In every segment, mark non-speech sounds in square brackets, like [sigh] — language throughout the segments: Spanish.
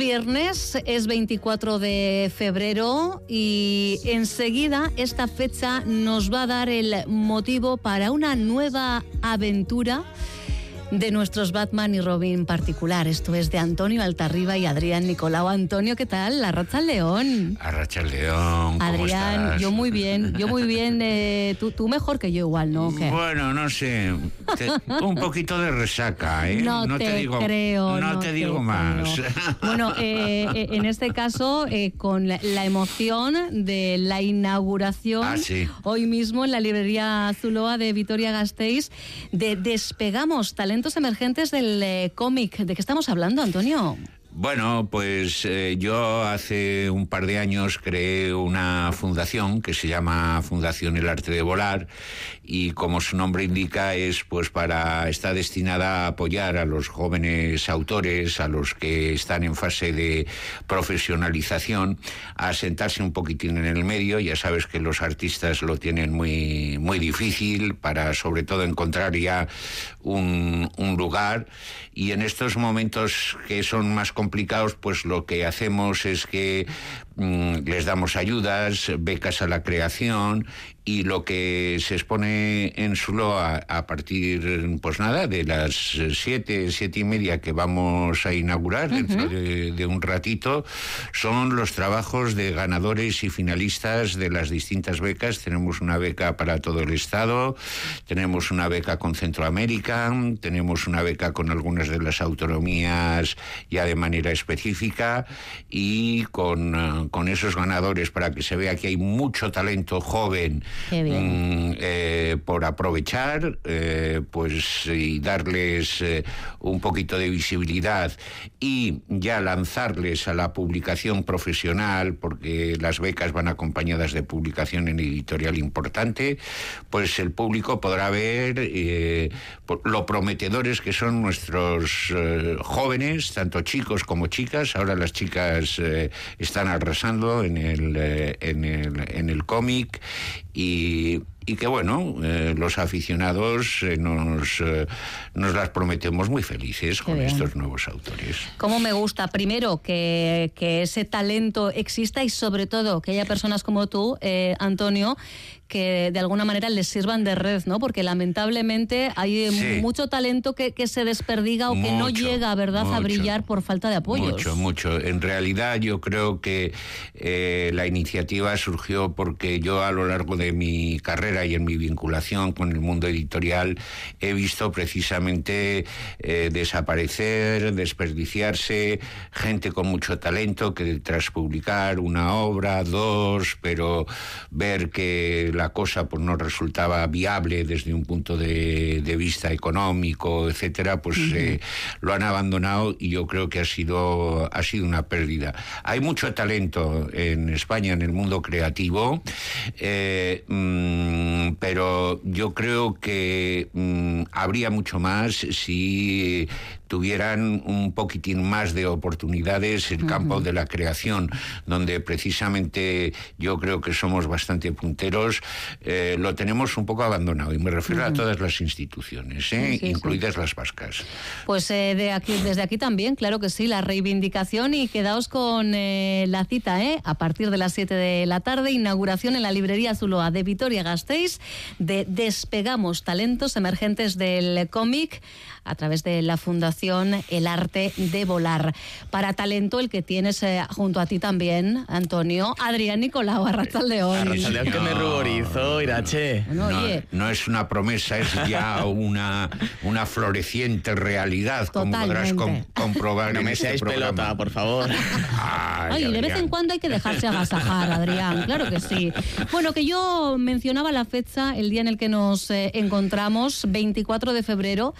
Es viernes, es 24 de febrero y enseguida esta fecha nos va a dar el motivo para una nueva aventura de nuestros Batman y Robin particular. Esto es de Antonio Altarriba y Adrián Nicolau. Antonio, ¿qué tal? La Racha León. Arracha León. ¿cómo Adrián, estás? yo muy bien, yo muy bien. eh, tú, tú mejor que yo igual, ¿no? ¿Qué? Bueno, no sé, te- un poquito de resaca, ¿eh? No, te, digo, creo. no, te digo más. [laughs] Bueno, eh, eh, en este caso, eh, con la, la emoción de la inauguración Ah, sí. hoy mismo en la librería Zuloa de Vitoria Gasteiz de Despegamos Talentos Emergentes del eh, cómic. ¿De qué estamos hablando, Antonio? Bueno, pues eh, yo hace un par de años creé una fundación que se llama Fundación El Arte de Volar y como su nombre indica es pues para está destinada a apoyar a los jóvenes autores, a los que están en fase de profesionalización, a sentarse un poquitín en el medio. Ya sabes que los artistas lo tienen muy muy difícil para sobre todo encontrar ya un, un lugar y en estos momentos que son más complicados, pues lo que hacemos es que mm, les damos ayudas, becas a la creación y lo que se expone en Suloa a partir, pues nada, de las siete, siete y media que vamos a inaugurar dentro de, de un ratito, son los trabajos de ganadores y finalistas de las distintas becas. Tenemos una beca para todo el Estado, tenemos una beca con Centroamérica, tenemos una beca con algunas de las autonomías ya de manera específica y con, con esos ganadores para que se vea que hay mucho talento joven. Mm, eh, por aprovechar eh, pues y darles eh, un poquito de visibilidad y ya lanzarles a la publicación profesional porque las becas van acompañadas de publicación en editorial importante pues el público podrá ver lo prometedores que son nuestros jóvenes tanto chicos como chicas. Ahora las chicas están arrasando en el en el, en el cómic y, y que bueno, eh, los aficionados eh, nos, eh, nos las prometemos muy felices con estos nuevos autores. Cómo me gusta, primero, que, que ese talento exista y sobre todo que haya personas como tú, Antonio, que de alguna manera les sirvan de red, ¿no? Porque lamentablemente hay Sí. mucho talento que, que se desperdiga o que no llega, ¿verdad?, a brillar por falta de apoyos. Mucho, mucho. En realidad yo creo que la iniciativa surgió porque yo a lo largo de mi carrera y en mi vinculación con el mundo editorial he visto precisamente eh, desaparecer, desperdiciarse gente con mucho talento que tras publicar una obra, dos, pero ver que la cosa pues no resultaba viable desde un punto de, de vista económico, etcétera, pues eh, lo han abandonado y yo creo que ha sido ha sido una pérdida. Hay mucho talento en España en el mundo creativo, eh, mm, pero yo creo que mm, habría mucho más si tuvieran un poquitín más de oportunidades el campo de la creación, donde precisamente yo creo que somos bastante punteros, eh, lo tenemos un poco abandonado, y me refiero a todas las instituciones, ¿eh? Sí, sí, sí. incluidas las vascas. Pues eh, de aquí, desde aquí también, claro que sí, la reivindicación y quedaos con la cita, ¿eh? A partir de las 7 de la tarde, inauguración en la librería Zuloa de Vitoria Gasteiz de Despegamos Talentos Emergentes del Cómic a través de la Fundación El Arte de Volar. Para talento, el que tienes eh, junto a ti también, Antonio, Adrián Nicolau, Arrachaldeón. Arratsaldeon que me No. ruborizo, Irache. Bueno, no, oye, no es una promesa, es ya una, una floreciente realidad, como podrás com- Totalmente. comprobar No en me este seáis programa. pelota, por favor. Ay, Ay, de vez en cuando hay que dejarse agasajar, Adrián, claro que sí. Bueno, que yo mencionaba la fecha, el día en el que nos eh, encontramos, 24 de febrero.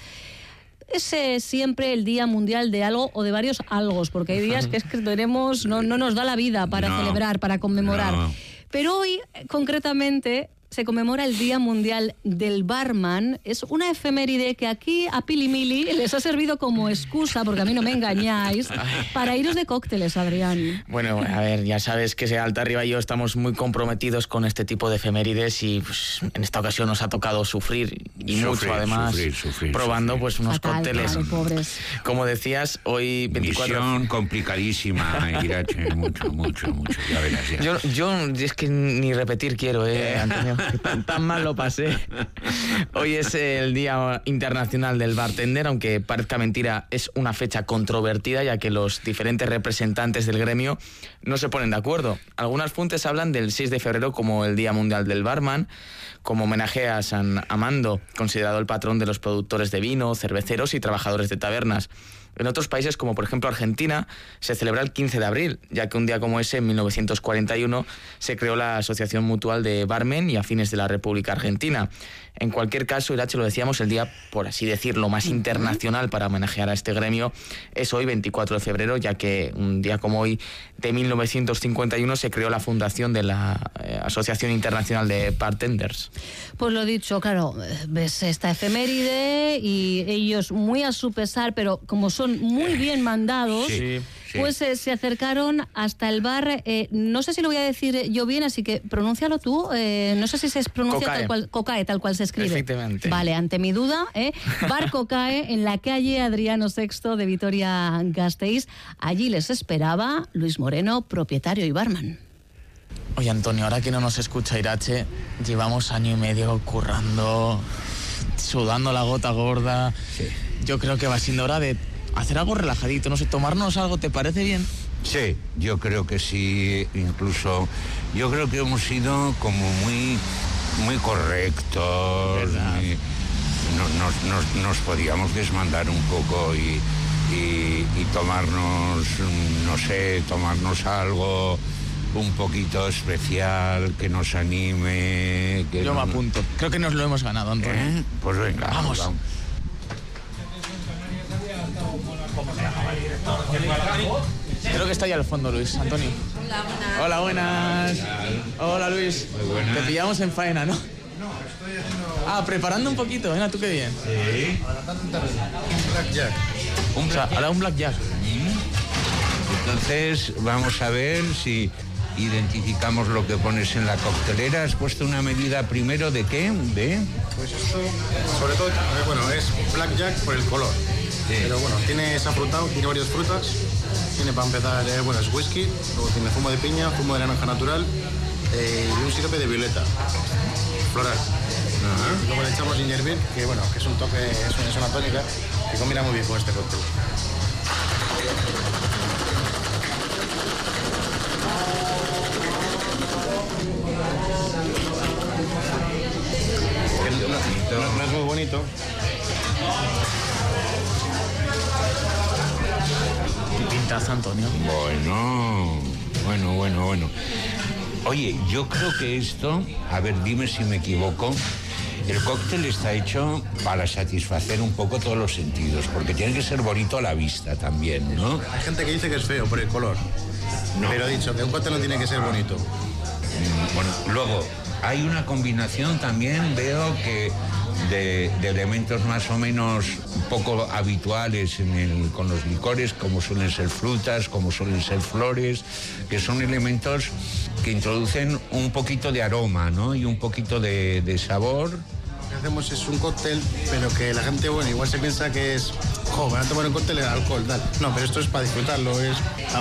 Es eh, siempre el Día Mundial de algo o de varios algos, porque hay días que es que tenemos, no, no nos da la vida para No, celebrar, para conmemorar. no. Pero hoy, eh, concretamente, se conmemora el Día Mundial del Barman. Es una efeméride que aquí a Pili Mili les ha servido como excusa, porque a mí no me engañáis, para iros de cócteles, Adrián. Bueno, a ver, ya sabes que Alta Arriba y yo estamos muy comprometidos con este tipo de efemérides y pues, en esta ocasión nos ha tocado sufrir y mucho además probando pues unos cócteles. Como decías, hoy 24 Misión complicadísima, Irache, mucho, mucho, mucho. Ya verás, Yo, yo es que ni repetir quiero, eh, Antonio. [laughs] tan, mal lo pasé. Hoy es el Día Internacional del Bartender, aunque parezca mentira, es una fecha controvertida, ya que los diferentes representantes del gremio no se ponen de acuerdo. Algunas fuentes hablan del 6 de febrero como el Día Mundial del Barman, como homenaje a San Amando, considerado el patrón de los productores de vino, cerveceros y trabajadores de tabernas. En otros países, como por ejemplo Argentina, se celebra el 15 de abril, ya que un día como ese, en 1941, se creó la Asociación Mutual de Barmen y Afines de la República Argentina. En cualquier caso, Irache, lo decíamos, el día, por así decirlo, más internacional para homenajear a este gremio es hoy, 24 de febrero, ya que un día como hoy de 1951 se creó la fundación de la eh, Asociación Internacional de Bartenders. Pues lo dicho, claro, ves esta efeméride y ellos muy a su pesar, pero como son muy bien mandados. Pues eh, se acercaron hasta el bar, eh, no sé si lo voy a decir yo bien, así que pronúncialo tú, eh, no sé si se pronuncia tal cual, Cocae, tal cual se escribe. Efectivamente. Vale, ante mi duda, bar [laughs] Cocae en la calle Adriano VI de Vitoria Gasteiz. Allí les esperaba Luis Moreno, propietario y barman. Oye Antonio, ahora que no nos escucha Irache, llevamos año y medio currando, sudando la gota gorda. Yo creo que va siendo hora de hacer algo relajadito, no sé, tomarnos algo, ¿te parece bien? Sí, yo creo que sí, incluso yo creo que hemos sido como muy, muy correctos. nos, podíamos desmandar un poco y, tomarnos, no sé, tomarnos algo un poquito especial que nos anime. Que yo me apunto. Creo que nos lo hemos ganado, Antonio. ¿Eh? Pues venga, vamos. Creo que está ahí al fondo, Luis. Antonio. Hola, buenas. Hola, Luis. Te pillamos en faena, ¿no? No, estoy haciendo... Ah, preparando un poquito. Venga, tú qué bien. Sí. Un blackjack. Un o sea, ahora un blackjack. Entonces, vamos a ver si identificamos lo que pones en la coctelera. ¿Has puesto una medida primero de qué? ¿De? Pues esto, sobre todo, bueno, es blackjack por el color. Pero bueno, tiene esa fruta, tiene varias frutas. Tiene para empezar, eh, bueno, es whisky, luego tiene zumo de piña, zumo de naranja natural eh, y un sirope de violeta floral. Luego le echamos ginger beer, que bueno, que es un toque, es una, tónica que combina muy bien con este cóctel. no es muy bonito, Antonio. Bueno, bueno, bueno, bueno. Oye, yo creo que esto, a ver, dime si me equivoco, el cóctel está hecho para satisfacer un poco todos los sentidos, porque tiene que ser bonito a la vista también, ¿no? Hay gente que dice que es feo por el color. No. Pero he dicho que un cóctel no tiene que ser bonito. Mm, bueno, luego, hay una combinación también, veo que de, elementos más o menos poco habituales con los licores, como suelen ser frutas, como suelen ser flores, que son elementos que introducen un poquito de aroma ¿no? y un poquito de, sabor. Lo que hacemos es un cóctel, pero que la gente, bueno, igual se piensa que es, jo, van a tomar un cóctel de alcohol, tal. No, pero esto es para disfrutarlo, es,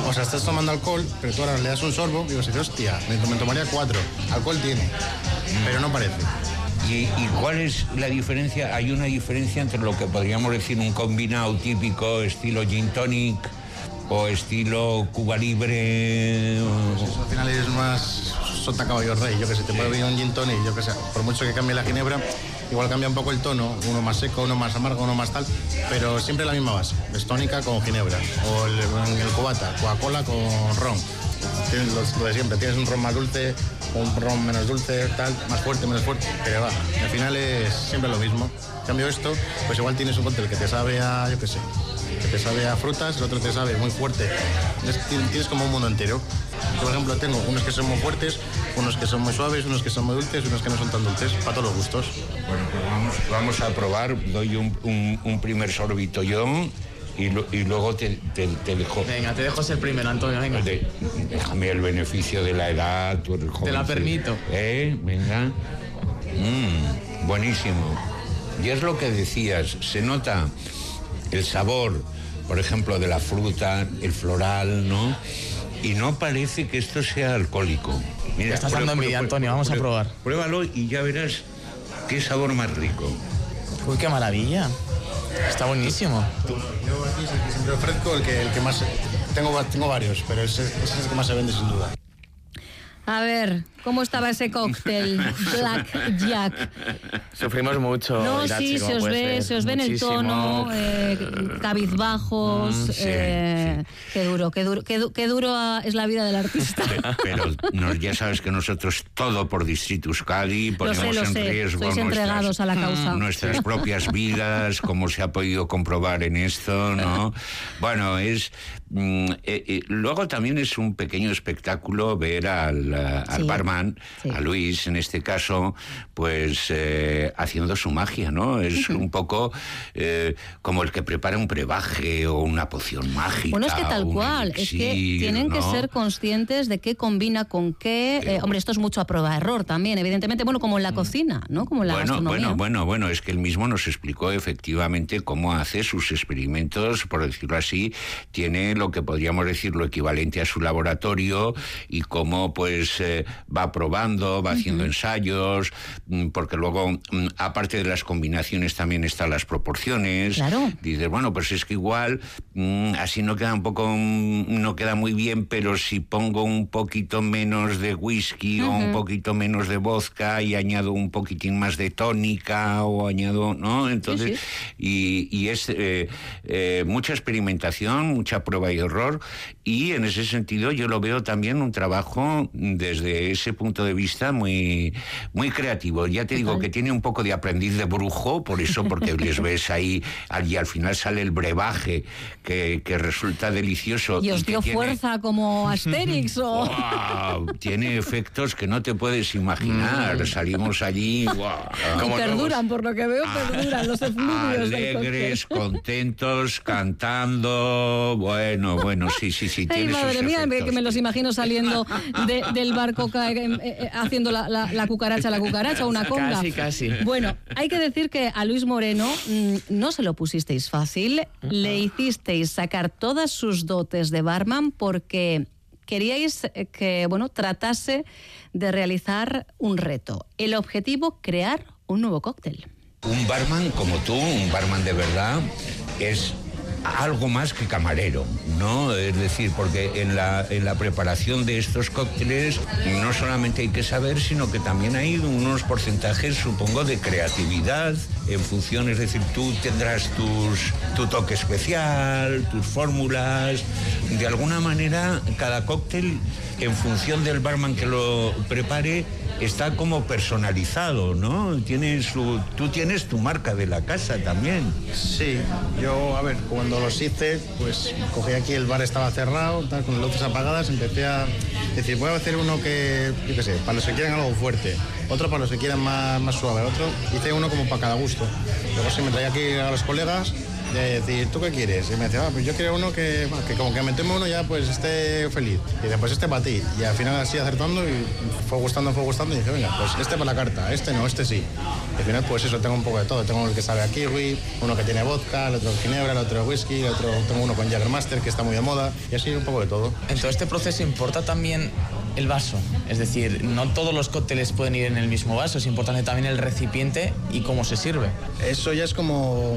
o sea, estás tomando alcohol, pero tú ahora le das un sorbo y dices, hostia, me, me tomaría cuatro. Alcohol tiene, pero no parece. ¿Y, cuál es la diferencia? Hay una diferencia entre lo que podríamos decir un combinado típico estilo gin tonic o estilo Cuba Libre. Pues al final es más sota caballo rey. Yo que sé, te puede venir un gin tonic, yo que sé, por mucho que cambie la ginebra, igual cambia un poco el tono, uno más seco, uno más amargo, uno más tal, pero siempre la misma base. Es tónica con ginebra o el, el cubata, Coca-Cola con ron. Tienes lo, de siempre, tienes un ron más dulce, un ron menos dulce, tal, más fuerte, menos fuerte, pero va, al final es siempre lo mismo. Cambio esto, pues igual tienes un cóctel que te sabe a, yo qué sé, que te sabe a frutas, el otro te sabe muy fuerte. Tienes como un mundo entero. por ejemplo, tengo unos que son muy fuertes, unos que son muy suaves, unos que son muy dulces, unos que no son tan dulces, para todos los gustos. Bueno, pues vamos, vamos a probar, doy un- un primer sorbito yo y, lo- y luego te, te- te dejo. Venga, te dejo ser primero, Antonio, venga. De- déjame el beneficio de la edad. tú eres Te la permito. ¿Eh? Venga. Mm, buenísimo. Y es lo que decías, se nota el sabor, por ejemplo, de la fruta, el floral, ¿no? Y no parece que esto sea alcohólico. Mira, estás dando envidia, Antonio, vamos a probar. Pruébalo y ya verás qué sabor más rico. Uy, qué maravilla. Está buenísimo. Yo aquí es el que siempre ofrezco, el que, el que más... Tengo, tengo varios, pero ese, ese es el que más se vende sin duda. A ver, ¿cómo estaba ese cóctel? [laughs] Black Jack. Sufrimos mucho. No, Irache, sí, se os ve, se os ve en el tono, eh, cabizbajos. Mm, sí, eh, Qué duro, qué duro, qué, du- qué duro es la vida del artista. Pero ya sabes que nosotros todo por Distrito Euskadi Lo ponemos sé, lo en sé. riesgo Sois entregados a la causa. nuestras [laughs] propias vidas, como se ha podido comprobar en esto, ¿no? [laughs] Bueno, es mm, eh, eh, luego también es un pequeño espectáculo ver al, eh, al Sí, barman, sí. a Luis en este caso, pues eh, haciendo su magia, ¿no? Es un poco como el que prepara un brebaje o una poción mágica. Bueno, es que tal cual, es que tienen que ser conscientes de qué combina con qué. Hombre, esto es mucho a prueba de error también, evidentemente, bueno, como en la cocina, ¿no? Como en la Mm. bueno, gastronomía. bueno, bueno, bueno, es que él mismo nos explicó efectivamente cómo hace sus experimentos, por decirlo así, tiene lo que podríamos decir lo equivalente a su laboratorio y cómo pues eh, va probando, va haciendo ensayos, mm, porque luego, mm, aparte de las combinaciones, también están las proporciones. Claro. Dices, bueno, pues es que igual mm, así no queda un poco, no queda muy bien, pero si pongo un poquito menos de whisky o un poquito menos de vodka y añado un poquitín más de tónica o añado, ¿no? Entonces, Y, y es eh, eh, mucha experimentación, mucha prueba y error y en ese sentido yo lo veo también un trabajo desde ese punto de vista muy, muy creativo. Ya te digo que tiene un poco de aprendiz de brujo, por eso, porque les [laughs] ves ahí y al final sale el brebaje que, que resulta delicioso. ¿Y os dio tiene- fuerza como [laughs] Asterix. Tiene efectos que no te puedes imaginar. Salimos allí. [laughs] ¡guau! Y Como perduran, por lo que veo, perduran los efluvios del Alegres, contentos, cantando. Bueno, bueno, sí, sí, sí. [laughs] Ay, madre mía, efectos. que me los imagino saliendo de- del barco ca- eh, eh, haciendo la, la- la cucaracha, la cucaracha, una conga. Casi, casi. Bueno, hay que decir que a Luis Moreno mm, no se lo pusisteis fácil, le hicisteis sacar todas sus dotes de barman porque queríais eh, que, bueno, tratase de realizar un reto. El objetivo, crear un nuevo cóctel. Un barman como tú, un barman de verdad, es algo más que camarero, ¿no? Es decir, porque en la, en la preparación de estos cócteles no solamente hay que saber, sino que también hay unos porcentajes, supongo, de creatividad en función, es decir, tú tendrás tus, tu toque especial, tus fórmulas, de alguna manera cada cóctel, en función del barman que lo prepare, está como personalizado, ¿no? Tiene su, tú tienes tu marca de la casa también. Sí, yo, a ver, cuando los hice, pues cogí aquí, el bar estaba cerrado, tal, con luces apagadas, empecé a decir, voy a hacer uno que, yo qué sé, para los que quieran algo fuerte, otro para los que quieran más, más suave, otro, hice uno como para cada gusto. Luego sí me traía aquí a los colegas de decir, ¿tú qué quieres? Y me decía, ah, pues yo quiero uno que, bueno, que como que me tome uno ya pues esté feliz. Y dice, pues este para ti. Y al final así acertando y fue gustando, fue gustando y dije, venga, pues este para la carta, este no, este sí. Y al final pues eso, tengo un poco de todo. Tengo el que sabe a kiwi, uno que tiene vodka, el otro ginebra, el otro whisky, el otro tengo uno con Jaggermaster que está muy de moda y así un poco de todo. En todo este proceso importa también el vaso. Es decir, no todos los cócteles pueden ir en el mismo vaso, es importante también el recipiente y cómo se sirve. Eso ya es como,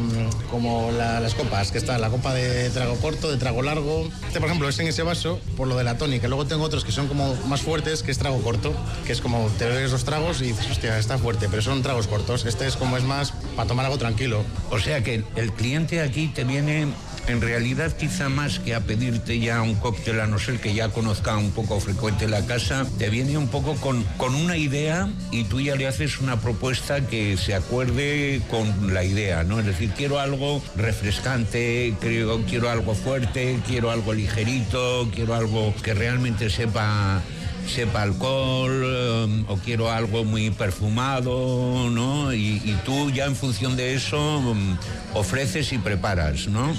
como la- las copas, que está la copa de trago corto, de trago largo. Este, por ejemplo, es en ese vaso por lo de la tónica. Luego tengo otros que son como más fuertes, que es trago corto, que es como te bebes los tragos y dices, hostia, está fuerte, pero son tragos cortos. Este es como es más para tomar algo tranquilo. O sea que el cliente aquí te viene en realidad quizá más que a pedirte ya un cóctel, a no ser que ya conozca un poco frecuente la casa, te viene un poco con, con una idea y tú ya le haces una propuesta que se acuerde con la idea, ¿no? Es decir, quiero algo refrescante, quiero, quiero algo fuerte, quiero algo ligerito, quiero algo que realmente sepa sepa alcohol eh, o quiero algo muy perfumado, ¿no? Y, tú ya en función de eso mm, ofreces y preparas, ¿no?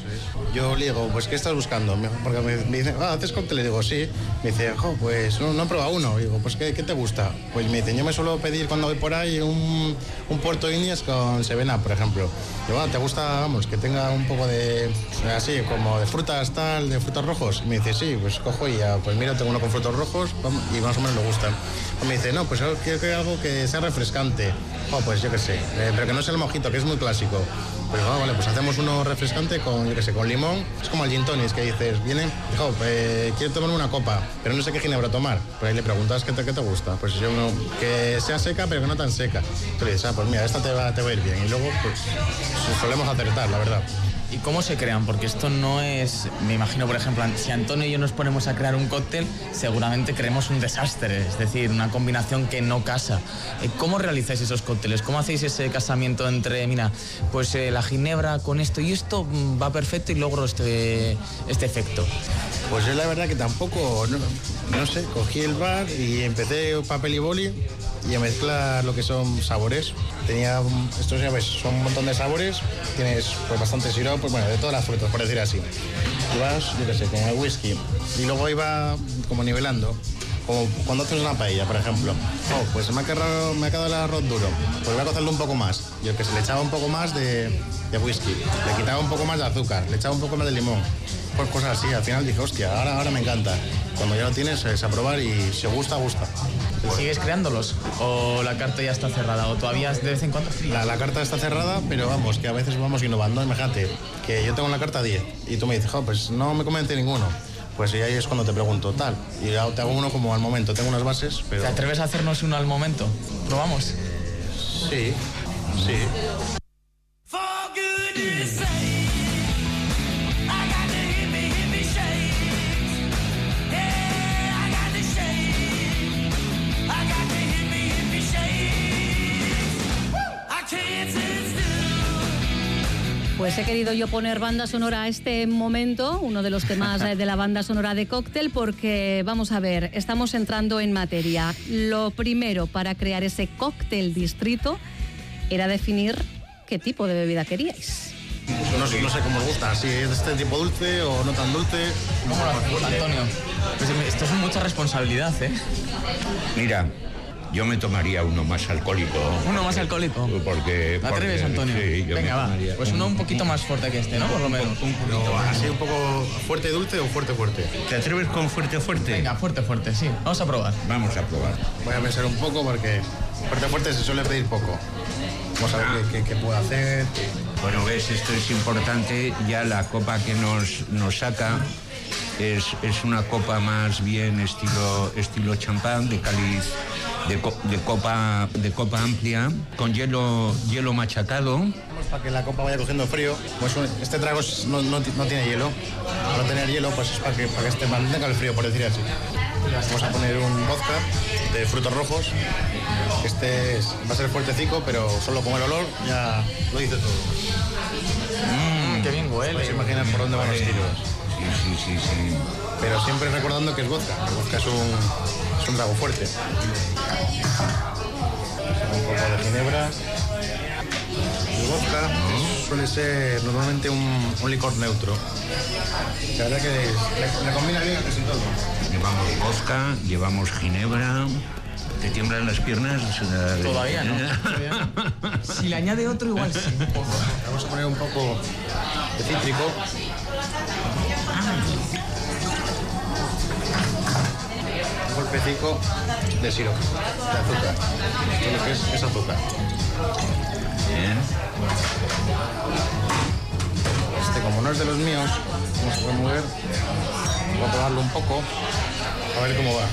Yo le digo, pues ¿qué estás buscando? Porque me, me dice, ah, ¿haces? Le digo, sí. Me dice, jo, pues no, no he probado uno. digo, pues ¿qué, qué te gusta? Pues me dicen, yo me suelo pedir cuando voy por ahí un, un Puerto Indias con Sevena, por ejemplo. Digo, ah, ¿te gusta, vamos, que tenga un poco de, así, como de frutas tal, de frutos rojos? Y me dice, sí, pues cojo y ya, pues mira, tengo uno con frutos rojos vamos, y más o menos le gustan. Me dice, no, pues yo quiero que algo que sea refrescante. Oh, pues yo qué sé, eh, pero que no sea el mojito, que es muy clásico. Pues ah, vale, pues hacemos uno refrescante con, yo qué sé, con limón. Es como el gin tonic, que dices, viene, hijo, eh, quiero tomar una copa, pero no sé qué ginebra tomar. Pues ahí le preguntas, ¿qué te, qué te gusta? Pues yo uno que sea seca, pero que no tan seca. Tú le dices, ah, pues mira, esta te va, te va a ir bien. Y luego, pues, solemos acertar, la verdad. ¿Y cómo se crean? Porque esto no es, me imagino, por ejemplo, si Antonio y yo nos ponemos a crear un cóctel, seguramente creemos un desastre, es decir, una combinación que no casa. Eh, ¿Cómo realizáis esos cócteles? ¿Cómo hacéis ese casamiento entre, mira, pues eh, la ginebra con esto y esto mm, va perfecto y logro este, este efecto? Pues yo la verdad que tampoco, no, no sé, cogí el bar y empecé papel y boli y a mezclar lo que son sabores. Tenía, estos ya ves, son un montón de sabores, tienes pues bastante sirope, pues bueno, de todas las frutas, por decir así. Y vas, yo qué sé, con el whisky. Y luego iba como nivelando. Como cuando haces una paella, por ejemplo. Oh, pues me ha, quedado, me ha quedado el arroz duro. Pues voy a cocerlo un poco más. Yo que se le echaba un poco más de, de whisky. Le quitaba un poco más de azúcar. Le echaba un poco más de limón. Pues cosas así. Al final dije, hostia, ahora, ahora me encanta. Cuando ya lo tienes es a probar y si gusta, gusta. ¿Sigues creándolos? ¿O la carta ya está cerrada? ¿O todavía de vez en cuando? La, la carta está cerrada, pero vamos, que a veces vamos innovando. Imagínate que yo tengo en la carta 10 y tú me dices, "Jo, pues no me convence ninguno. Pues y ahí es cuando te pregunto, tal. Y ya te hago uno como al momento. Tengo unas bases, pero. ¿Te atreves a hacernos uno al momento? ¿Probamos? Sí, sí. Pues he querido yo poner banda sonora a este momento, uno de los temas eh, de la banda sonora de cóctel, porque vamos a ver, estamos entrando en materia. Lo primero para crear ese cóctel distrito era definir qué tipo de bebida queríais. No, sé- no sé cómo os gusta, si es de este tipo dulce o no tan dulce. ¿Cómo lo haces, Antonio? Pues esto es mucha responsabilidad, ¿eh? Mira, yo me tomaría uno más alcohólico. ¿Uno más alcohólico? Porque. ¿Te atreves, porque- Antonio? Sí, yo me Venga, va. Pues uno un poquito más fuerte que este, ¿no? Por lo menos. Pero así un poco fuerte dulce o fuerte fuerte. ¿Te atreves con fuerte, fuerte? Venga, fuerte, fuerte, sí. Vamos a probar. Vamos a probar. Voy a pensar un poco porque fuerte fuerte se suele pedir poco. Vamos a ver qué, qué- qué puedo hacer. Bueno, ves, esto es importante. Ya la copa que nos, nos saca es, es una copa más bien estilo, estilo champán, de cáliz, de, co- de copa, de copa amplia, con hielo, hielo machacado. Para que la copa vaya cogiendo frío. Pues este trago es- no, no ti- no tiene hielo. No tener hielo, pues es para que, para que este mantenga el frío, por decir así. Vamos a poner un vodka de frutos rojos. Este es- va a ser fuertecico, pero solo con el olor ya lo dice todo. Mmm, qué bien huele. Puedes imaginar por dónde van los tiros. Sí, sí, sí, sí. Pero siempre recordando que es vodka. El vodka es un, es un trago fuerte. Un poco de ginebra. El vodka suele ser normalmente un, un licor neutro. La verdad que le, le combina bien casi todo. Llevamos vodka, llevamos ginebra. ¿Te tiemblan las piernas? Todavía no. todavía no. Si le añade otro, igual sí. [laughs] Vamos a poner un poco de cítrico. De sirope, de azúcar. Esto lo que es, es azúcar. Bien. Este, como no es de los míos, vamos a remover. Voy a probarlo un poco. A ver cómo va.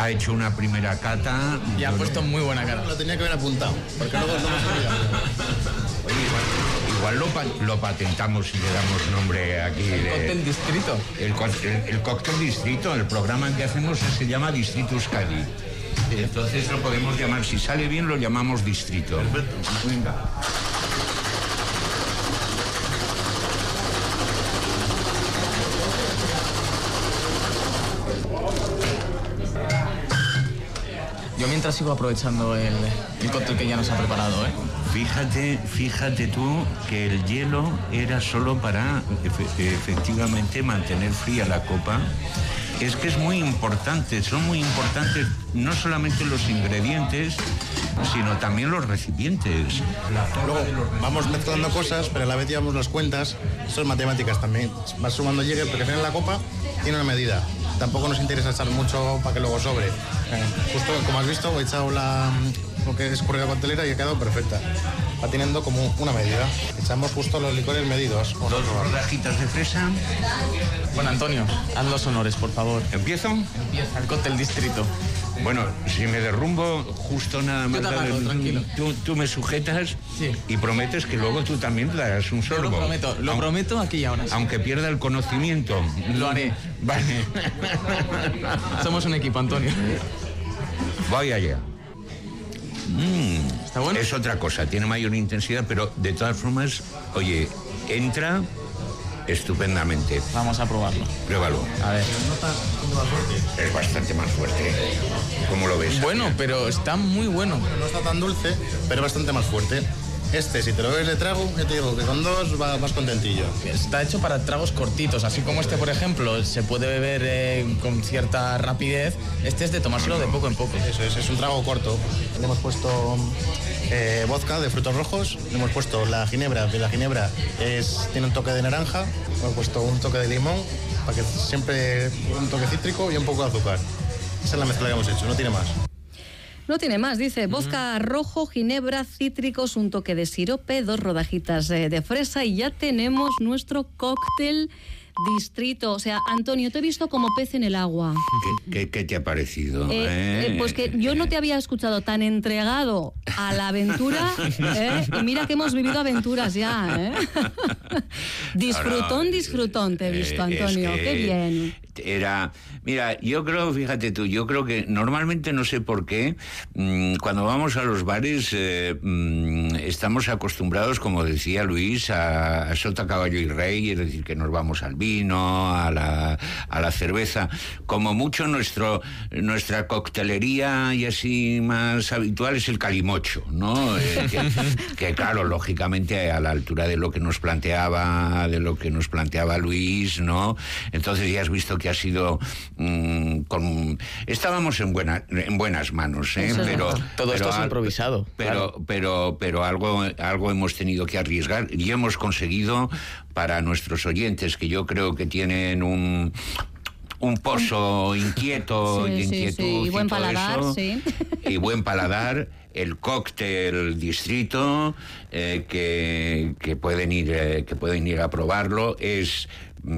Ha hecho una primera cata. Y ha puesto muy buena cara. Lo tenía que haber apuntado, porque luego no me. [laughs] Oye, igual, igual lo, pa- lo patentamos y le damos nombre aquí. de- Cóctel distrito. El, el- el cóctel distrito, el programa que hacemos se llama Distrito Euskadi. Entonces lo podemos llamar, si sale bien lo llamamos distrito. Venga. Yo mientras sigo aprovechando el, el cóctel que ya nos ha preparado, ¿eh? Fíjate, fíjate tú que el hielo era solo para efe- efectivamente mantener fría la copa. Es que es muy importante, son muy importantes no solamente los ingredientes, sino también los recipientes. Luego vamos mezclando cosas, pero a la vez llevamos las cuentas. Son matemáticas también. Vas sumando llegue porque al final la copa tiene una medida. Tampoco nos interesa echar mucho para que luego sobre. Eh, Justo como has visto, he echado la, lo que es corrida pastelera y ha quedado perfecta. Va teniendo como una medida. Echamos justo los licores medidos. Dos rodajitas de fresa. Bueno, Antonio, haz los honores, por favor. ¿Empiezo? Empieza el cóctel distrito. Bueno, si me derrumbo justo nada más. te agarro, darle- tranquilo. Tú, tú me sujetas Sí. y prometes que luego tú también darás un Yo sorbo. lo prometo, lo prometo aquí y ahora. Aunque pierda el conocimiento. Lo haré. Vale. [laughs] Somos un equipo, Antonio. Voy allá. Mm, ¿Está bueno? Es otra cosa, tiene mayor intensidad, pero de todas formas, oye, entra estupendamente. Vamos a probarlo. Pruébalo. A ver. Es bastante más fuerte. ¿Cómo lo ves? Bueno, pero está muy bueno. No está tan dulce, pero bastante más fuerte. Este, si te lo bebes de trago, ya te digo que con dos va- vas contentillo. Está hecho para tragos cortitos, así como este, por ejemplo, se puede beber eh, con cierta rapidez. Este es de tomárselo de poco en poco. Eso es, es un trago corto. Le hemos puesto eh, vodka de frutos rojos, le hemos puesto la ginebra, que la ginebra es, tiene un toque de naranja, le hemos puesto un toque de limón, para que siempre un toque cítrico y un poco de azúcar. Esa es la mezcla que hemos hecho, no tiene más. No tiene más, dice. Vodka rojo, ginebra, cítricos, un toque de sirope, dos rodajitas eh, de fresa y ya tenemos nuestro cóctel distrito. O sea, Antonio, te he visto como pez en el agua. ¿Qué, qué- qué te ha parecido? Eh, eh? eh, pues que yo no te había escuchado tan entregado a la aventura [laughs] ¿eh? y mira que hemos vivido aventuras ya. ¿eh? [laughs] disfrutón, disfrutón te he visto, es Antonio. que Qué bien. Era, mira, yo creo, fíjate tú, yo creo que normalmente no sé por qué, mm, cuando vamos a los bares eh, mm, estamos acostumbrados, como decía Luis, a, a sota, caballo y rey, es decir, que nos vamos al vino, a la, a la cerveza. Como mucho nuestro, nuestra coctelería y así más habitual es el calimocho, ¿no? Eh, que, [laughs] que, claro, lógicamente a la altura de lo que nos planteaba, de lo que nos planteaba Luis, ¿no? Entonces ya has visto que ha sido mm, con estábamos en buena, en buenas manos, ¿eh? Pero. Todo esto es improvisado, Pero, claro. pero, pero algo, algo hemos tenido que arriesgar y hemos conseguido para nuestros oyentes que yo creo que tienen un un pozo inquieto [laughs] Sí, y inquietud sí, y buen todo paladar, eso, sí. [laughs] y buen paladar el cóctel distrito eh, que, que pueden ir eh, que pueden ir a probarlo es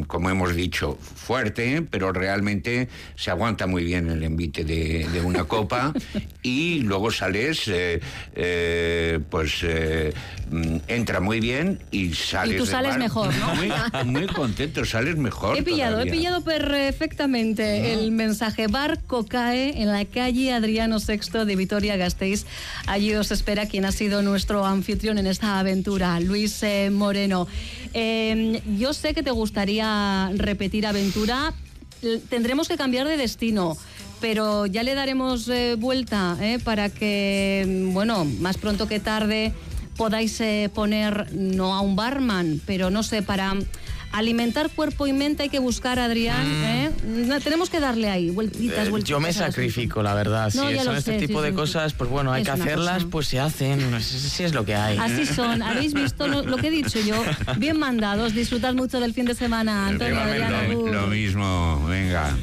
como hemos dicho, fuerte, pero realmente se aguanta muy bien el envite de, de una copa [laughs] y luego sales, eh, eh, pues eh, mm, entra muy bien y sales. tú del sales bar mejor, ¿no? Muy, [laughs] muy contento, sales mejor. He pillado, he pillado perfectamente el mensaje. Bar Cocae en la calle Adriano VI de Vitoria-Gasteiz. Allí os espera quien ha sido nuestro anfitrión en esta aventura, Luis Moreno. Eh, yo sé que te gustaría repetir aventura. Tendremos que cambiar de destino. Pero ya le daremos eh, vuelta eh, para que, mm, bueno, más pronto que tarde podáis eh, poner, no a un barman, pero no sé, para alimentar cuerpo y mente hay que buscar a Adrián. ¿eh? No, tenemos que darle ahí, vueltitas, Eh, vueltitas. Yo me sacrifico, la verdad. No, si son este sé, tipo sí, de sí. cosas, pues bueno, hay que hacerlas, cosa. pues se hacen. No sé si es lo que hay. Así [laughs] son, habéis visto lo, lo que he dicho yo. Bien mandados, disfrutad mucho del fin de semana, Antonio, lo mismo, venga.